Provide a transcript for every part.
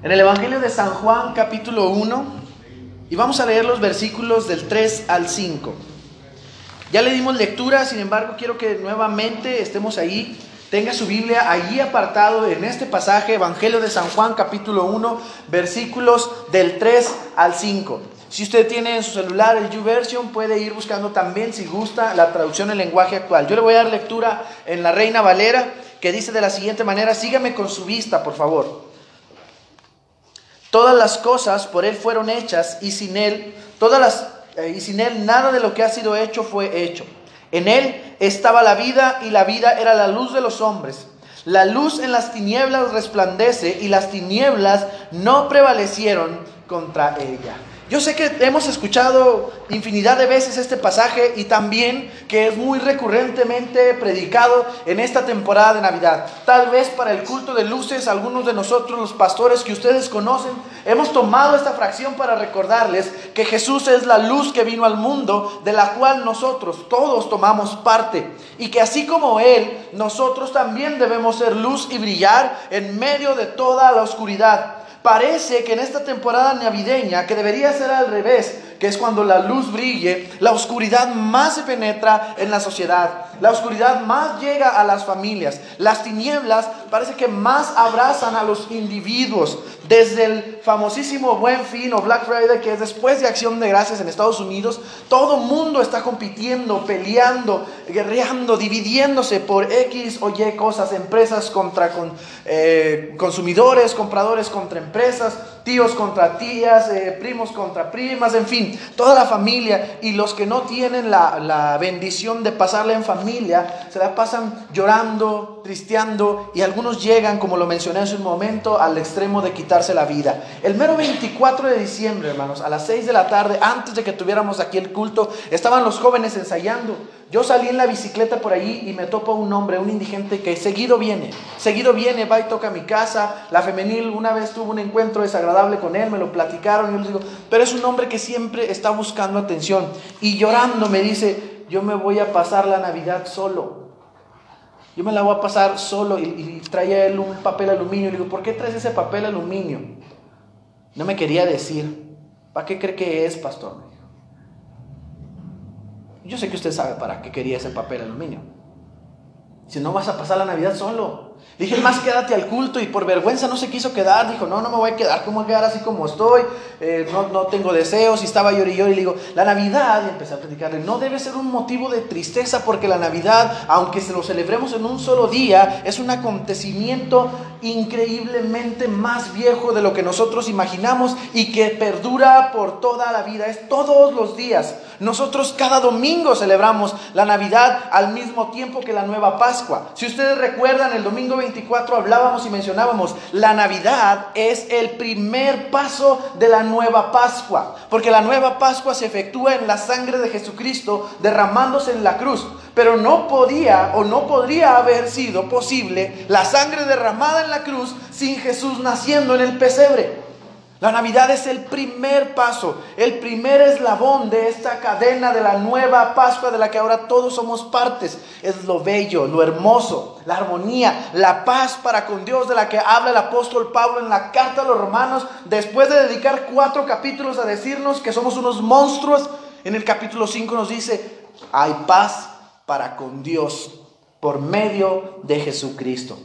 En el Evangelio de San Juan capítulo 1 y vamos a leer los versículos del 3 al 5. Ya le dimos lectura, sin embargo quiero que nuevamente estemos ahí. Tenga su Biblia allí apartado en este pasaje, Evangelio de San Juan capítulo 1, versículos del 3 al 5. Si usted tiene en su celular el YouVersion, puede ir buscando también, si gusta, la traducción en lenguaje actual. Yo le voy a dar lectura en la Reina Valera, que dice de la siguiente manera, sígame con su vista, por favor. Todas las cosas por Él fueron hechas y sin Él, todas las, eh, y sin Él nada de lo que ha sido hecho fue hecho. En Él estaba la vida y la vida era la luz de los hombres. La luz en las tinieblas resplandece y las tinieblas no prevalecieron contra ella. Yo sé que hemos escuchado infinidad de veces este pasaje y también que es muy recurrentemente predicado en esta temporada de Navidad. Tal vez para el culto de luces, algunos de nosotros, los pastores que ustedes conocen, hemos tomado esta fracción para recordarles que Jesús es la luz que vino al mundo, de la cual nosotros todos tomamos parte. Y que así como Él, nosotros también debemos ser luz y brillar en medio de toda la oscuridad. Parece que en esta temporada navideña, que debería ser al revés, que es cuando la luz brille, la oscuridad más se penetra en la sociedad, la oscuridad más llega a las familias, las tinieblas parece que más abrazan a los individuos, desde el famosísimo Buen Fin o Black Friday, que es después de Acción de Gracias en Estados Unidos, todo mundo está compitiendo, peleando, guerreando, dividiéndose por X o Y cosas, empresas contra con, eh, consumidores, compradores contra empresas, tíos contra tías, eh, primos contra primas, en fin, toda la familia y los que no tienen la, la bendición de pasarla en familia, se la pasan llorando, tristeando y algunos llegan, como lo mencioné en un momento, al extremo de quitarse la vida. El mero 24 de diciembre, hermanos, a las 6 de la tarde, antes de que tuviéramos aquí el culto, estaban los jóvenes ensayando. Yo salí en la bicicleta por allí y me topo un hombre, un indigente que seguido viene, seguido viene, va y toca mi casa. La femenil una vez tuvo un encuentro desagradable con él, me lo platicaron y yo les digo, pero es un hombre que siempre está buscando atención. Y llorando me dice, yo me voy a pasar la Navidad solo. Yo me la voy a pasar solo y, y traía él un papel aluminio. Le digo, ¿por qué traes ese papel aluminio? No me quería decir. ¿Para qué cree que es, pastor? Yo sé que usted sabe para qué quería ese papel aluminio. Si no vas a pasar la Navidad solo. Dije, más quédate al culto y por vergüenza no se quiso quedar. Dijo, no, no me voy a quedar, ¿cómo voy a quedar así como estoy? Eh, no, no, tengo deseos. Y estaba yo y le digo, la Navidad, y empecé a platicarle, no debe ser un motivo de tristeza porque la Navidad, aunque se lo celebremos en un solo día, es un acontecimiento increíblemente más viejo de lo que nosotros imaginamos y que perdura por toda la vida. Es todos los días. Nosotros cada domingo celebramos la Navidad al mismo tiempo que la nueva Pascua. Si ustedes recuerdan, el domingo 24 hablábamos y mencionábamos, la Navidad es el primer paso de la nueva Pascua, porque la nueva Pascua se efectúa en la sangre de Jesucristo derramándose en la cruz. Pero no podía o no podría haber sido posible la sangre derramada en la cruz sin Jesús naciendo en el pesebre. La Navidad es el primer paso, el primer eslabón de esta cadena de la nueva Pascua de la que ahora todos somos partes. Es lo bello, lo hermoso, la armonía, la paz para con Dios de la que habla el apóstol Pablo en la carta a los romanos, después de dedicar cuatro capítulos a decirnos que somos unos monstruos. En el capítulo 5 nos dice, hay paz para con Dios por medio de Jesucristo.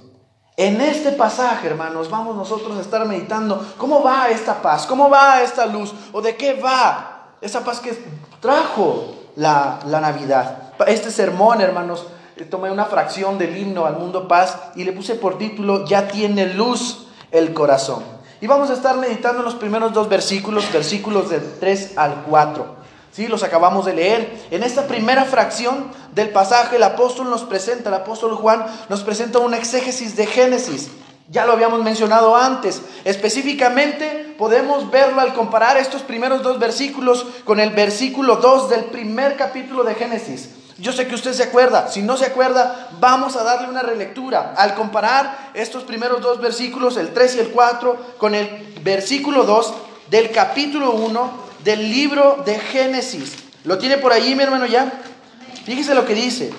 En este pasaje, hermanos, vamos nosotros a estar meditando cómo va esta paz, cómo va esta luz, o de qué va esa paz que trajo la, la Navidad. Este sermón, hermanos, eh, tomé una fracción del himno al mundo paz y le puse por título, ya tiene luz el corazón. Y vamos a estar meditando los primeros dos versículos, versículos del 3 al 4. Sí, los acabamos de leer. En esta primera fracción del pasaje, el apóstol nos presenta, el apóstol Juan nos presenta una exégesis de Génesis. Ya lo habíamos mencionado antes. Específicamente podemos verlo al comparar estos primeros dos versículos con el versículo 2 del primer capítulo de Génesis. Yo sé que usted se acuerda. Si no se acuerda, vamos a darle una relectura. Al comparar estos primeros dos versículos, el 3 y el 4, con el versículo 2 del capítulo 1 del libro de Génesis. ¿Lo tiene por allí, mi hermano, ya? Fíjese lo que dice.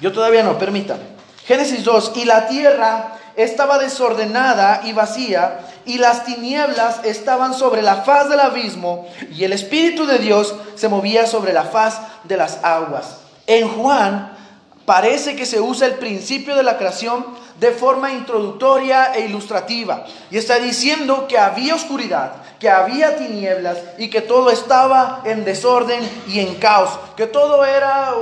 Yo todavía no, permítame. Génesis 2, y la tierra estaba desordenada y vacía, y las tinieblas estaban sobre la faz del abismo, y el Espíritu de Dios se movía sobre la faz de las aguas. En Juan parece que se usa el principio de la creación de forma introductoria e ilustrativa, y está diciendo que había oscuridad, que había tinieblas y que todo estaba en desorden y en caos, que todo era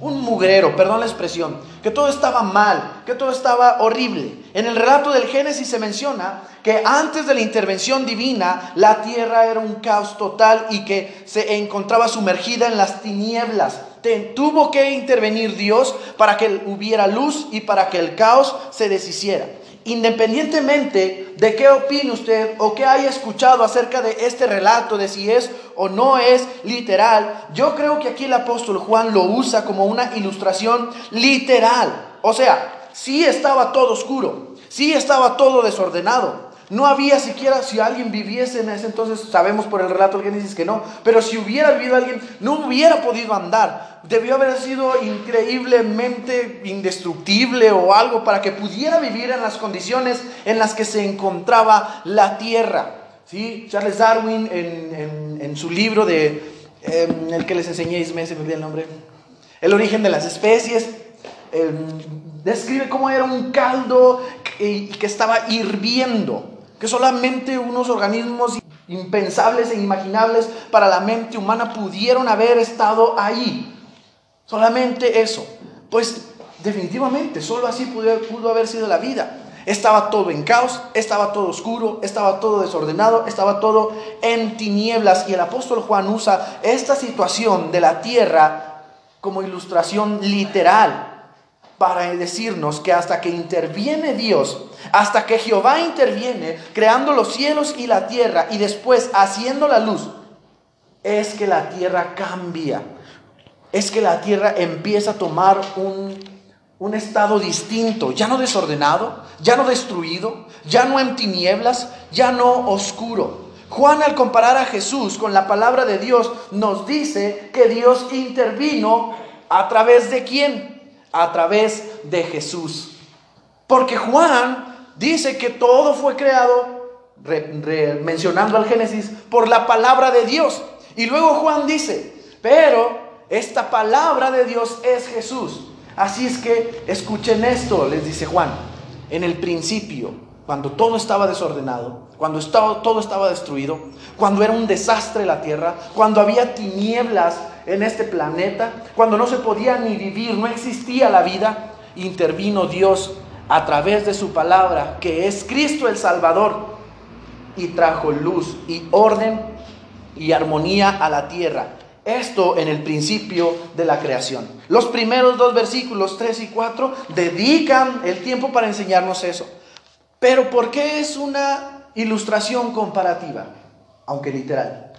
un, mugrero, perdón la expresión, que todo estaba mal, que todo estaba horrible. En el relato del Génesis se menciona que antes de la intervención divina la tierra era un caos total y que se encontraba sumergida en las tinieblas. Tuvo que intervenir Dios para que hubiera luz y para que el caos se deshiciera independientemente de qué opine usted o qué haya escuchado acerca de este relato, de si es o no es literal, yo creo que aquí el apóstol Juan lo usa como una ilustración literal. O sea, sí estaba todo oscuro, sí estaba todo desordenado, no había siquiera, si alguien viviese en ese entonces, sabemos por el relato del Génesis que no, pero si hubiera vivido alguien, no hubiera podido andar. Debió haber sido increíblemente indestructible o algo para que pudiera vivir en las condiciones en las que se encontraba la tierra. ¿Sí? Charles Darwin en, su libro de, em, el que les enseñé, me se me el nombre, El origen de las especies, em, describe cómo era un caldo que, que estaba hirviendo que solamente unos organismos impensables e inimaginables para la mente humana pudieron haber estado ahí. Solamente eso. Pues definitivamente, solo así pudo, pudo haber sido la vida. Estaba todo en caos, estaba todo oscuro, estaba todo desordenado, estaba todo en tinieblas. Y el apóstol Juan usa esta situación de la tierra como ilustración literal para decirnos que hasta que interviene Dios, hasta que Jehová interviene creando los cielos y la tierra y después haciendo la luz, es que la tierra cambia, es que la tierra empieza a tomar un, un estado distinto, ya no desordenado, ya no destruido, ya no en tinieblas, ya no oscuro. Juan al comparar a Jesús con la palabra de Dios nos dice que Dios intervino a través de quién? A través de Jesús. Porque Juan dice que todo fue creado, mencionando al Génesis, por la palabra de Dios. Y luego Juan dice, pero esta palabra de Dios es Jesús. Así es que escuchen esto, les dice Juan. En el principio, cuando todo estaba desordenado, cuando todo estaba destruido, cuando era un desastre la tierra, cuando había tinieblas en este planeta, cuando no se podía ni vivir, no existía la vida, intervino Dios a través de su palabra, que es Cristo el Salvador, y trajo luz y orden y armonía a la tierra. Esto en el principio de la creación. Los primeros dos versículos, 3 y 4, dedican el tiempo para enseñarnos eso. Pero ¿por qué es una ilustración comparativa? Aunque literal.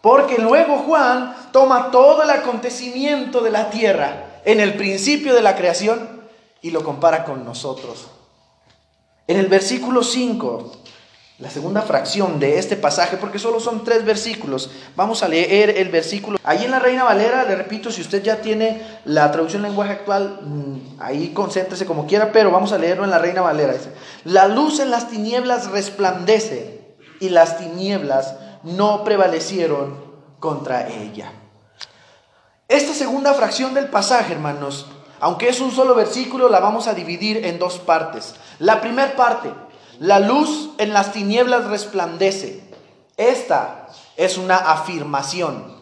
Porque luego Juan toma todo el acontecimiento de la tierra en el principio de la creación y lo compara con nosotros. En el versículo 5, la segunda fracción de este pasaje, porque solo son tres versículos, vamos a leer el versículo. Ahí en la Reina Valera, le repito, si usted ya tiene la traducción en lenguaje actual, mm, ahí concéntrese como quiera, pero vamos a leerlo en la Reina Valera. La luz en las tinieblas resplandece y las tinieblas no prevalecieron contra ella. Esta segunda fracción del pasaje, hermanos, aunque es un solo versículo, la vamos a dividir en dos partes. La primera parte, la luz en las tinieblas resplandece. Esta es una afirmación,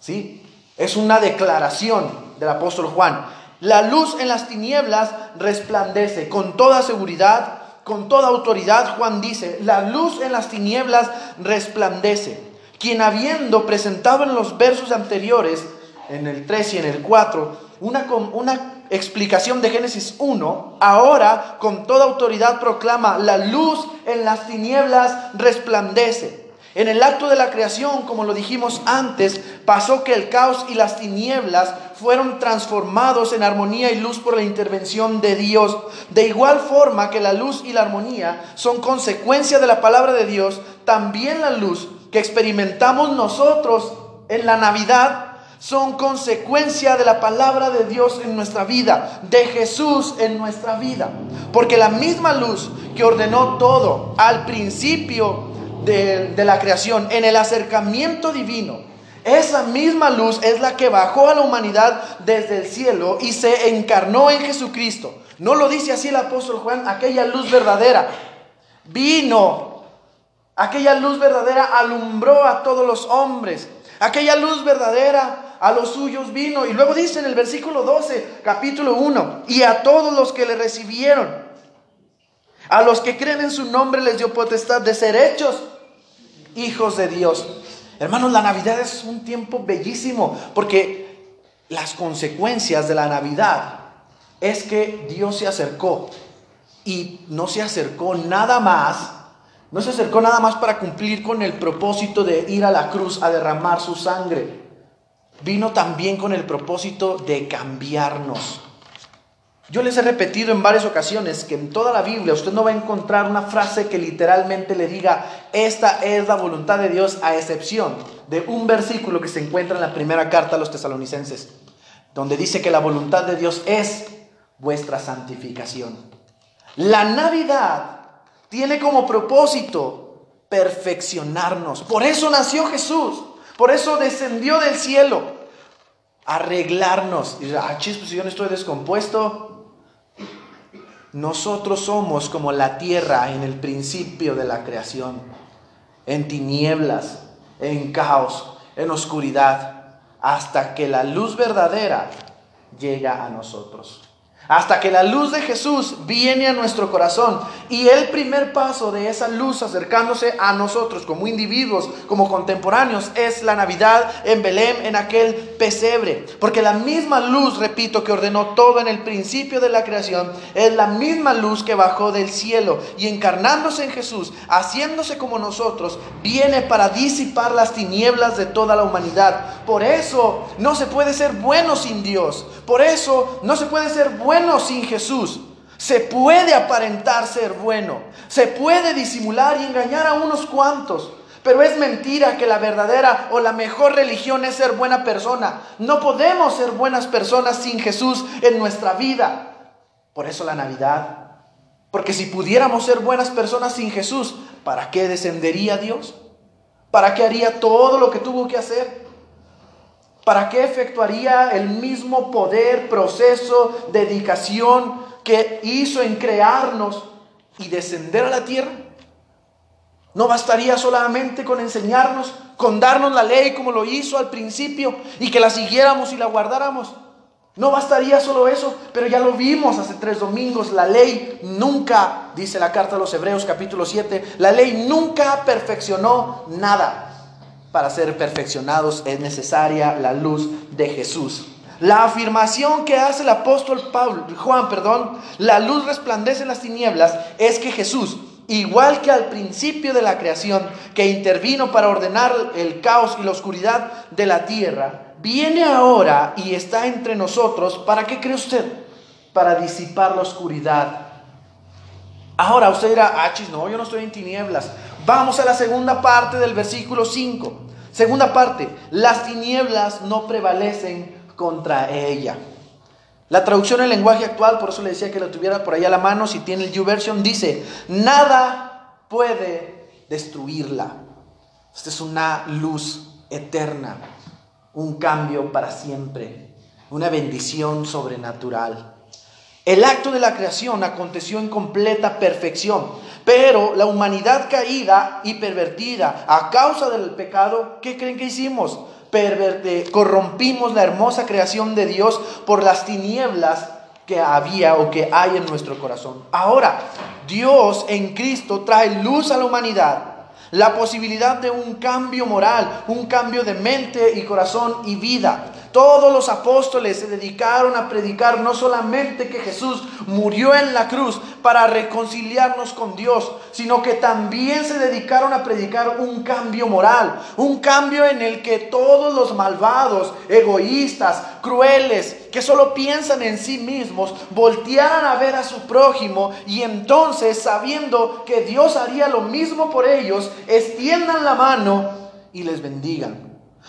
¿sí? Es una declaración del apóstol Juan. La luz en las tinieblas resplandece con toda seguridad, con toda autoridad, Juan dice, la luz en las tinieblas resplandece. Quien habiendo presentado en los versos anteriores, en el 3 y en el 4, una, una explicación de Génesis 1, ahora con toda autoridad proclama, la luz en las tinieblas resplandece. En el acto de la creación, como lo dijimos antes, pasó que el caos y las tinieblas fueron transformados en armonía y luz por la intervención de Dios. De igual forma que la luz y la armonía son consecuencia de la palabra de Dios, también la luz que experimentamos nosotros en la Navidad son consecuencia de la palabra de Dios en nuestra vida, de Jesús en nuestra vida. Porque la misma luz que ordenó todo al principio de, de la creación, en el acercamiento divino, esa misma luz es la que bajó a la humanidad desde el cielo y se encarnó en Jesucristo. No lo dice así el apóstol Juan, aquella luz verdadera. Vino, aquella luz verdadera alumbró a todos los hombres. Aquella luz verdadera a los suyos vino. Y luego dice en el versículo 12, capítulo 1, y a todos los que le recibieron, a los que creen en su nombre les dio potestad de ser hechos hijos de Dios. Hermanos, la Navidad es un tiempo bellísimo porque las consecuencias de la Navidad es que Dios se acercó y no se acercó nada más, no se acercó nada más para cumplir con el propósito de ir a la cruz a derramar su sangre. Vino también con el propósito de cambiarnos. Yo les he repetido en varias ocasiones que en toda la Biblia usted no va a encontrar una frase que literalmente le diga, esta es la voluntad de Dios, a excepción de un versículo que se encuentra en la primera carta a los tesalonicenses, donde dice que la voluntad de Dios es vuestra santificación. La Navidad tiene como propósito perfeccionarnos. Por eso nació Jesús, por eso descendió del cielo, arreglarnos. Y ah, chis, pues yo no estoy descompuesto, nosotros somos como la tierra en el principio de la creación, en tinieblas, en caos, en oscuridad, hasta que la luz verdadera llega a nosotros hasta que la luz de Jesús viene a nuestro corazón. Y el primer paso de esa luz acercándose a nosotros como individuos, como contemporáneos, es la Navidad en Belén, en aquel pesebre. Porque la misma luz, repito, que ordenó todo en el principio de la creación, es la misma luz que bajó del cielo y encarnándose en Jesús, haciéndose como nosotros, viene para disipar las tinieblas de toda la humanidad. Por eso no se puede ser bueno sin Dios. Por eso no se puede ser bueno sin Jesús. Se puede aparentar ser bueno, se puede disimular y engañar a unos cuantos, pero es mentira que la verdadera o la mejor religión es ser buena persona. No podemos ser buenas personas sin Jesús en nuestra vida. Por eso la Navidad. Porque si pudiéramos ser buenas personas sin Jesús, ¿para qué descendería Dios? ¿Para qué haría todo lo que tuvo que hacer? ¿Para qué efectuaría el mismo poder, proceso, dedicación que hizo en crearnos y descender a la tierra? ¿No bastaría solamente con enseñarnos, con darnos la ley como lo hizo al principio y que la siguiéramos y la guardáramos? No bastaría solo eso, pero ya lo vimos hace tres domingos, la ley nunca, dice la carta a los Hebreos capítulo 7, la ley nunca perfeccionó nada para ser perfeccionados es necesaria la luz de Jesús. La afirmación que hace el apóstol Pablo, Juan, perdón, la luz resplandece en las tinieblas, es que Jesús, igual que al principio de la creación, que intervino para ordenar el caos y la oscuridad de la tierra, viene ahora y está entre nosotros, ¿para qué cree usted? Para disipar la oscuridad. Ahora usted dirá, ah, no, yo no estoy en tinieblas. Vamos a la segunda parte del versículo 5. Segunda parte, las tinieblas no prevalecen contra ella. La traducción en lenguaje actual, por eso le decía que lo tuviera por ahí a la mano, si tiene el YouVersion, dice, nada puede destruirla. Esta es una luz eterna, un cambio para siempre, una bendición sobrenatural. El acto de la creación aconteció en completa perfección, pero la humanidad caída y pervertida a causa del pecado, ¿qué creen que hicimos? Corrompimos la hermosa creación de Dios por las tinieblas que había o que hay en nuestro corazón. Ahora, Dios en Cristo trae luz a la humanidad, la posibilidad de un cambio moral, un cambio de mente y corazón y vida. Todos los apóstoles se dedicaron a predicar no solamente que Jesús murió en la cruz para reconciliarnos con Dios, sino que también se dedicaron a predicar un cambio moral, un cambio en el que todos los malvados, egoístas, crueles, que solo piensan en sí mismos, voltearan a ver a su prójimo y entonces, sabiendo que Dios haría lo mismo por ellos, extiendan la mano y les bendigan.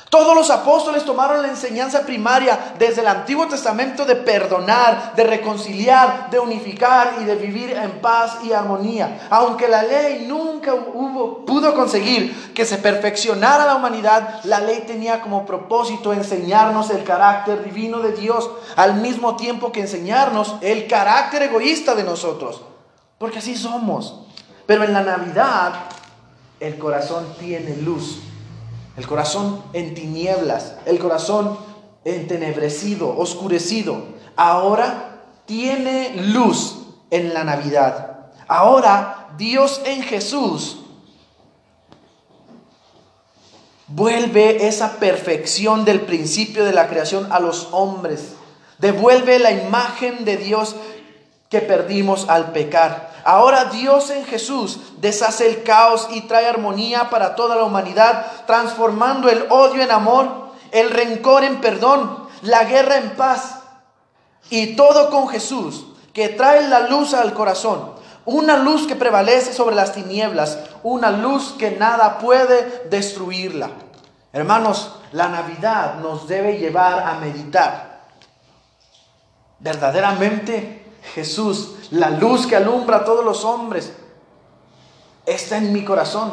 Todos los apóstoles tomaron la enseñanza primaria desde el Antiguo Testamento de perdonar, de reconciliar, de unificar y de vivir en paz y armonía. Aunque la ley nunca pudo conseguir que se perfeccionara la humanidad, la ley tenía como propósito enseñarnos el carácter divino de Dios, al mismo tiempo que enseñarnos el carácter egoísta de nosotros. Porque así somos. Pero en la Navidad el corazón tiene luz el corazón en tinieblas, el corazón entenebrecido, oscurecido, ahora tiene luz en la Navidad. Ahora Dios en Jesús vuelve esa perfección del principio de la creación a los hombres. Devuelve la imagen de Dios que perdimos al pecar. Ahora Dios en Jesús deshace el caos y trae armonía para toda la humanidad, transformando el odio en amor, el rencor en perdón, la guerra en paz. Y todo con Jesús, que trae la luz al corazón, una luz que prevalece sobre las tinieblas, una luz que nada puede destruirla. Hermanos, la Navidad nos debe llevar a meditar. Verdaderamente Jesús, la luz que alumbra a todos los hombres, está en mi corazón.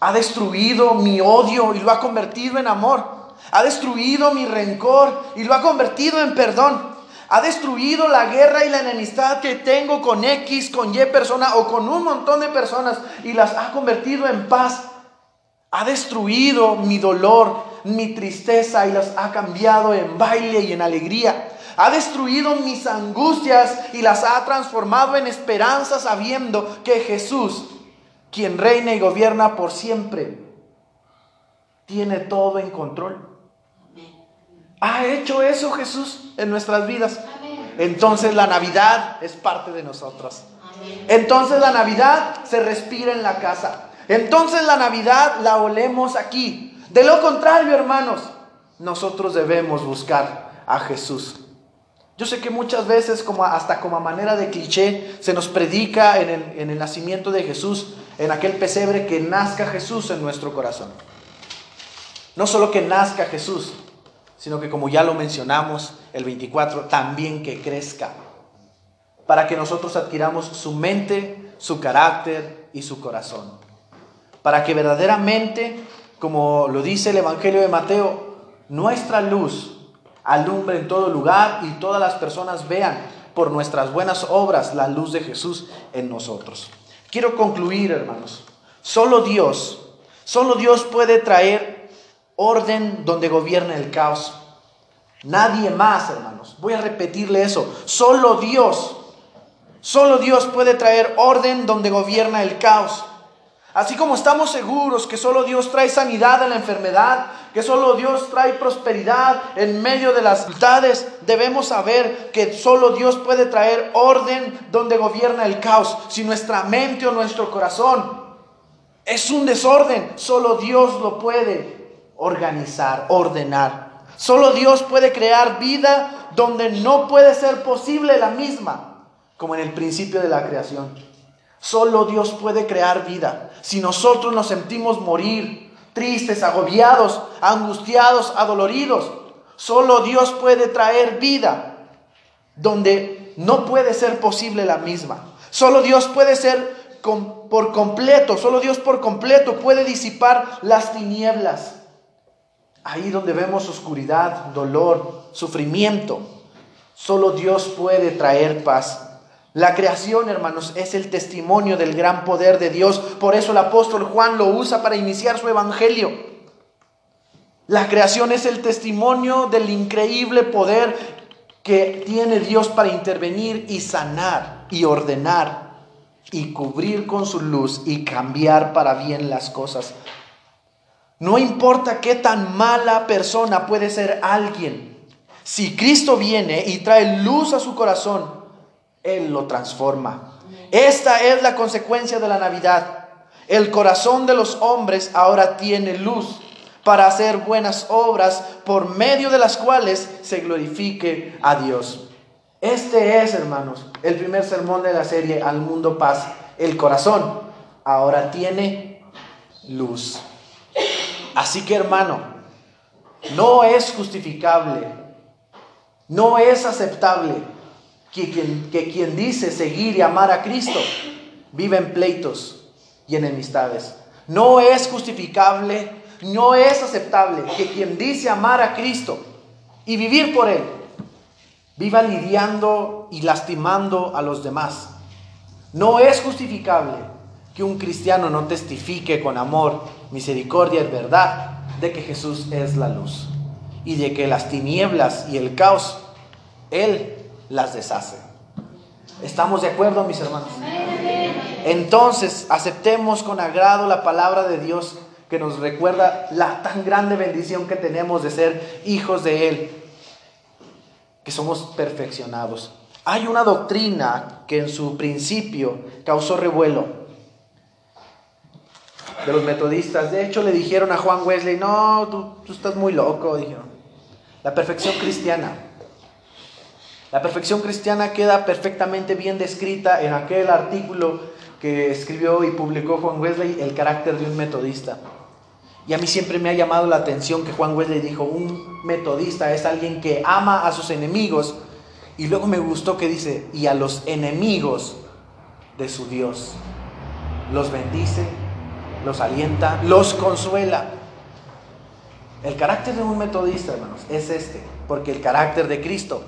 Ha destruido mi odio y lo ha convertido en amor. Ha destruido mi rencor y lo ha convertido en perdón. Ha destruido la guerra y la enemistad que tengo con X, con Y persona o con un montón de personas y las ha convertido en paz. Ha destruido mi dolor, mi tristeza y las ha cambiado en baile y en alegría. Ha destruido mis angustias y las ha transformado en esperanza sabiendo que Jesús, quien reina y gobierna por siempre, tiene todo en control. ¿Ha hecho eso Jesús en nuestras vidas? Entonces la Navidad es parte de nosotros. Entonces la Navidad se respira en la casa. Entonces la Navidad la olemos aquí. De lo contrario, hermanos, nosotros debemos buscar a Jesús. Yo sé que muchas veces, como hasta como manera de cliché, se nos predica en el, en el nacimiento de Jesús, en aquel pesebre, que nazca Jesús en nuestro corazón. No solo que nazca Jesús, sino que como ya lo mencionamos el 24, también que crezca, para que nosotros adquiramos su mente, su carácter y su corazón. Para que verdaderamente, como lo dice el Evangelio de Mateo, nuestra luz alumbre en todo lugar y todas las personas vean por nuestras buenas obras la luz de Jesús en nosotros. Quiero concluir, hermanos. Solo Dios, solo Dios puede traer orden donde gobierna el caos. Nadie más, hermanos. Voy a repetirle eso. Solo Dios, solo Dios puede traer orden donde gobierna el caos. Así como estamos seguros que solo Dios trae sanidad en la enfermedad, que solo Dios trae prosperidad en medio de las dificultades, debemos saber que solo Dios puede traer orden donde gobierna el caos. Si nuestra mente o nuestro corazón es un desorden, solo Dios lo puede organizar, ordenar. Solo Dios puede crear vida donde no puede ser posible la misma, como en el principio de la creación. Solo Dios puede crear vida. Si nosotros nos sentimos morir, tristes, agobiados, angustiados, adoloridos, solo Dios puede traer vida donde no puede ser posible la misma. Solo Dios puede ser por completo, solo Dios por completo puede disipar las tinieblas. Ahí donde vemos oscuridad, dolor, sufrimiento, solo Dios puede traer paz. La creación, hermanos, es el testimonio del gran poder de Dios. Por eso el apóstol Juan lo usa para iniciar su evangelio. La creación es el testimonio del increíble poder que tiene Dios para intervenir y sanar y ordenar y cubrir con su luz y cambiar para bien las cosas. No importa qué tan mala persona puede ser alguien, si Cristo viene y trae luz a su corazón, él lo transforma. Esta es la consecuencia de la Navidad. El corazón de los hombres ahora tiene luz para hacer buenas obras por medio de las cuales se glorifique a Dios. Este es, hermanos, el primer sermón de la serie Al Mundo Paz. El corazón ahora tiene luz. Así que, hermano, No es justificable, no es aceptable que quien, que quien dice seguir y amar a Cristo vive en pleitos y enemistades. No es justificable, no es aceptable que quien dice amar a Cristo y vivir por Él, viva lidiando y lastimando a los demás. No es justificable que un cristiano no testifique con amor, misericordia y verdad de que Jesús es la luz y de que las tinieblas y el caos Él las deshace. ¿Estamos de acuerdo, mis hermanos? Entonces, aceptemos con agrado la palabra de Dios que nos recuerda la tan grande bendición que tenemos de ser hijos de Él, que somos perfeccionados. Hay una doctrina que en su principio causó revuelo de los metodistas. De hecho, le dijeron a Juan Wesley, no, tú, estás muy loco, dijeron. La perfección cristiana. La perfección cristiana queda perfectamente bien descrita en aquel artículo que escribió y publicó Juan Wesley, El carácter de un metodista. Y a mí siempre me ha llamado la atención que Juan Wesley dijo, un metodista es alguien que ama a sus enemigos. Y luego me gustó que dice, y a los enemigos de su Dios. Los bendice, los alienta, los consuela. El carácter de un metodista, hermanos, es este, porque el carácter de Cristo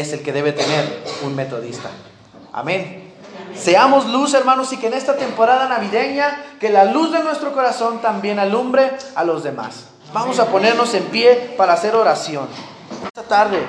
es el que debe tener un metodista. Amén. Seamos luz, hermanos, y que en esta temporada navideña, que la luz de nuestro corazón también alumbre a los demás. Vamos a ponernos en pie para hacer oración. Esta tarde